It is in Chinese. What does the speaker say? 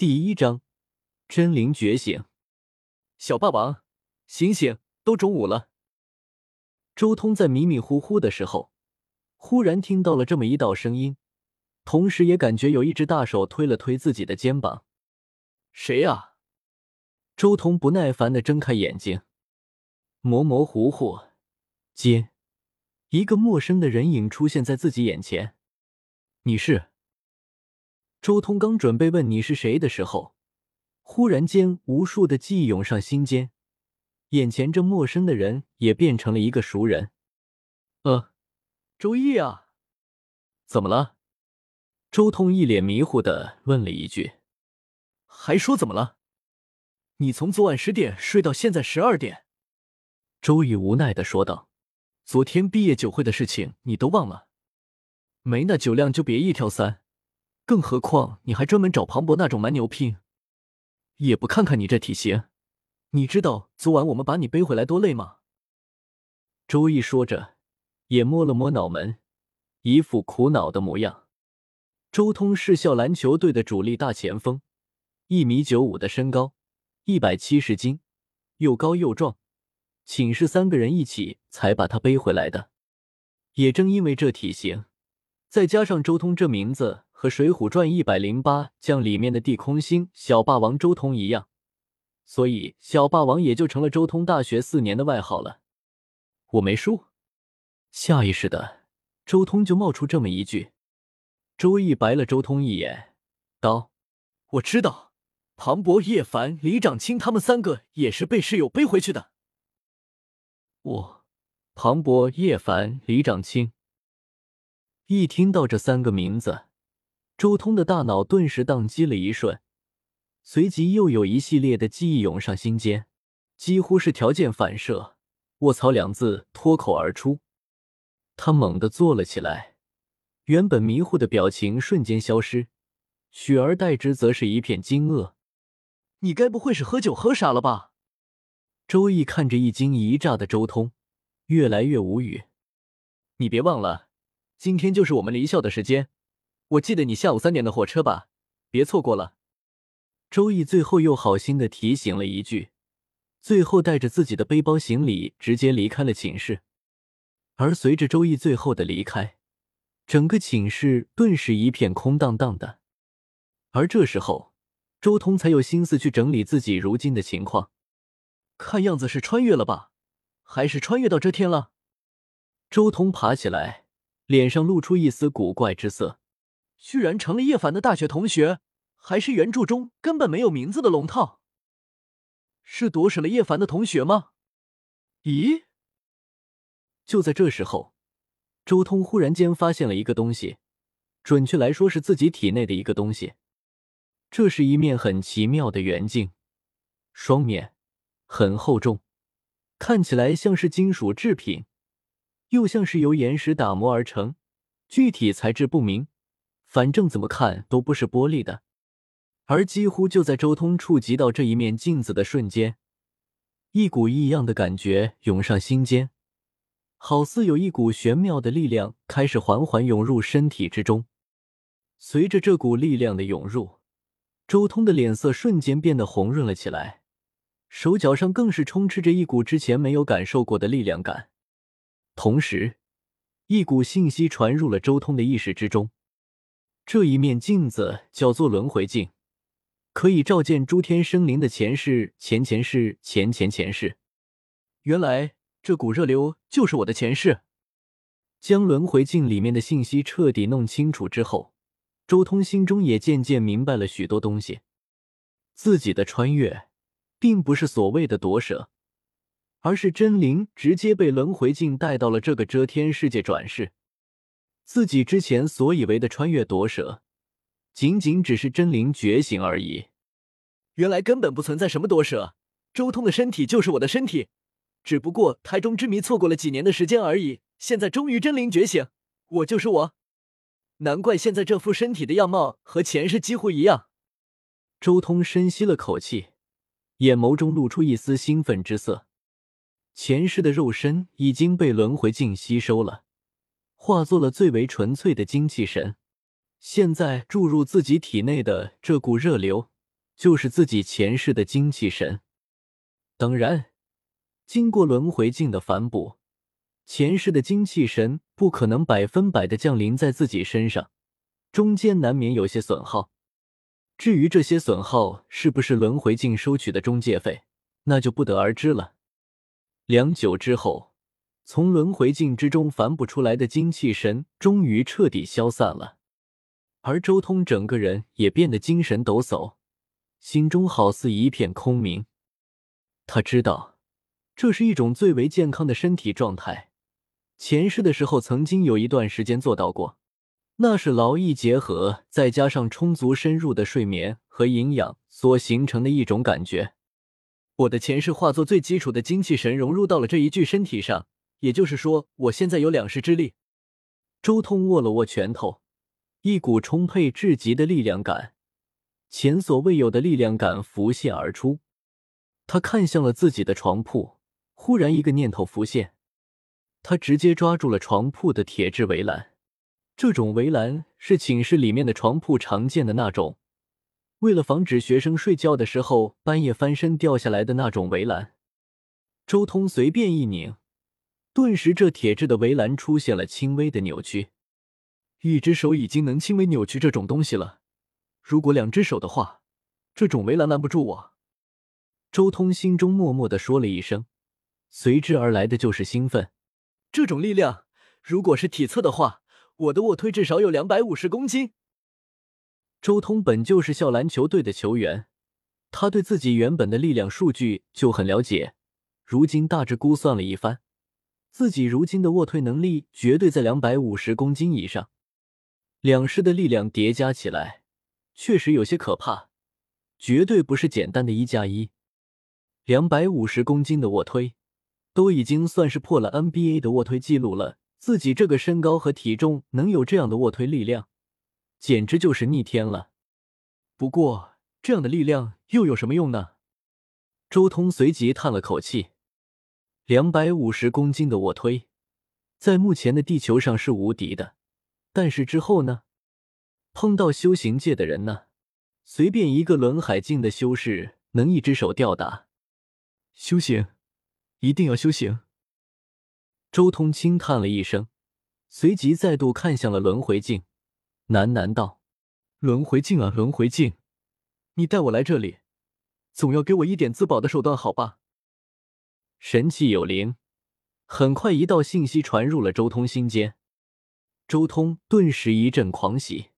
第一章真灵觉醒。小霸王，醒醒！都中午了。周通在迷迷糊糊的时候，忽然听到了这么一道声音，同时也感觉有一只大手推了推自己的肩膀。谁呀？周通不耐烦的睁开眼睛，模模糊糊间，一个陌生的人影出现在自己眼前。你是？周通刚准备问你是谁的时候，忽然间无数的记忆涌上心间，眼前这陌生的人也变成了一个熟人。呃，周易啊，怎么了？周通一脸迷糊的问了一句。还说怎么了？你从昨晚十点睡到现在十二点。周易无奈的说道：“昨天毕业酒会的事情你都忘了？没那酒量就别一挑三。”更何况你还专门找庞博那种蛮牛拼，也不看看你这体型，你知道昨晚我们把你背回来多累吗？周易说着，也摸了摸脑门，一副苦恼的模样。周通是校篮球队的主力大前锋，一米九五的身高，一百七十斤，又高又壮，寝室三个人一起才把他背回来的。也正因为这体型，再加上周通这名字。和《水浒传》一百零八将里面的地空星小霸王周通一样，所以小霸王也就成了周通大学四年的外号了。我没输，下意识的周通就冒出这么一句。周易白了周通一眼，道：“我知道，庞博、叶凡、李长青他们三个也是被室友背回去的。”我，庞博、叶凡、李长青，一听到这三个名字。周通的大脑顿时宕机了一瞬，随即又有一系列的记忆涌上心间，几乎是条件反射，“卧槽”两字脱口而出。他猛地坐了起来，原本迷糊的表情瞬间消失，取而代之则是一片惊愕。“你该不会是喝酒喝傻了吧？”周易看着一惊一乍的周通，越来越无语。“你别忘了，今天就是我们离校的时间。”我记得你下午三点的火车吧，别错过了。周易最后又好心的提醒了一句，最后带着自己的背包行李直接离开了寝室。而随着周易最后的离开，整个寝室顿时一片空荡荡的。而这时候，周通才有心思去整理自己如今的情况。看样子是穿越了吧，还是穿越到这天了？周通爬起来，脸上露出一丝古怪之色。居然成了叶凡的大学同学，还是原著中根本没有名字的龙套？是夺舍了叶凡的同学吗？咦！就在这时候，周通忽然间发现了一个东西，准确来说是自己体内的一个东西。这是一面很奇妙的圆镜，双面，很厚重，看起来像是金属制品，又像是由岩石打磨而成，具体材质不明。反正怎么看都不是玻璃的，而几乎就在周通触及到这一面镜子的瞬间，一股异样的感觉涌上心间，好似有一股玄妙的力量开始缓缓涌入身体之中。随着这股力量的涌入，周通的脸色瞬间变得红润了起来，手脚上更是充斥着一股之前没有感受过的力量感。同时，一股信息传入了周通的意识之中。这一面镜子叫做轮回镜，可以照见诸天生灵的前世、前前世、前前前世。原来这股热流就是我的前世。将轮回镜里面的信息彻底弄清楚之后，周通心中也渐渐明白了许多东西。自己的穿越，并不是所谓的夺舍，而是真灵直接被轮回镜带到了这个遮天世界转世。自己之前所以为的穿越夺舍，仅仅只是真灵觉醒而已。原来根本不存在什么夺舍，周通的身体就是我的身体，只不过胎中之谜错过了几年的时间而已。现在终于真灵觉醒，我就是我。难怪现在这副身体的样貌和前世几乎一样。周通深吸了口气，眼眸中露出一丝兴奋之色。前世的肉身已经被轮回镜吸收了。化作了最为纯粹的精气神，现在注入自己体内的这股热流，就是自己前世的精气神。当然，经过轮回镜的反哺，前世的精气神不可能百分百的降临在自己身上，中间难免有些损耗。至于这些损耗是不是轮回镜收取的中介费，那就不得而知了。良久之后，从轮回镜之中反哺出来的精气神终于彻底消散了，而周通整个人也变得精神抖擞，心中好似一片空明。他知道，这是一种最为健康的身体状态。前世的时候，曾经有一段时间做到过。那是劳逸结合，再加上充足深入的睡眠和营养所形成的一种感觉。我的前世化作最基础的精气神融入到了这一具身体上，也就是说，我现在有两世之力。周通握了握拳头，一股充沛至极的力量感，前所未有的力量感浮现而出。他看向了自己的床铺，忽然一个念头浮现，他直接抓住了床铺的铁质围栏。这种围栏是寝室里面的床铺常见的那种，为了防止学生睡觉的时候半夜翻身掉下来的那种围栏。周通随便一拧，顿时这铁质的围栏出现了轻微的扭曲。一只手已经能轻微扭曲这种东西了，如果两只手的话，这种围栏拦不住我。周通心中默默的说了一声，随之而来的就是兴奋。这种力量，如果是体测的话。我的卧推至少有两百五十公斤。周通本就是校篮球队的球员，他对自己原本的力量数据就很了解。如今大致估算了一番，自己如今的卧推能力绝对在两百五十公斤以上。两师的力量叠加起来，确实有些可怕，绝对不是简单的一加一。两百五十公斤的卧推，都已经算是破了 NBA 的卧推记录了。自己这个身高和体重能有这样的卧推力量，简直就是逆天了。不过这样的力量又有什么用呢？周通随即叹了口气：两百五十公斤的卧推，在目前的地球上是无敌的。但是之后呢？碰到修行界的人呢？随便一个轮海境的修士能一只手吊打？修行，一定要修行。周通轻叹了一声，随即再度看向了轮回镜，喃喃道：“轮回镜啊，轮回镜，你带我来这里，总要给我一点自保的手段，好吧？”神器有灵，很快一道信息传入了周通心间，周通顿时一阵狂喜。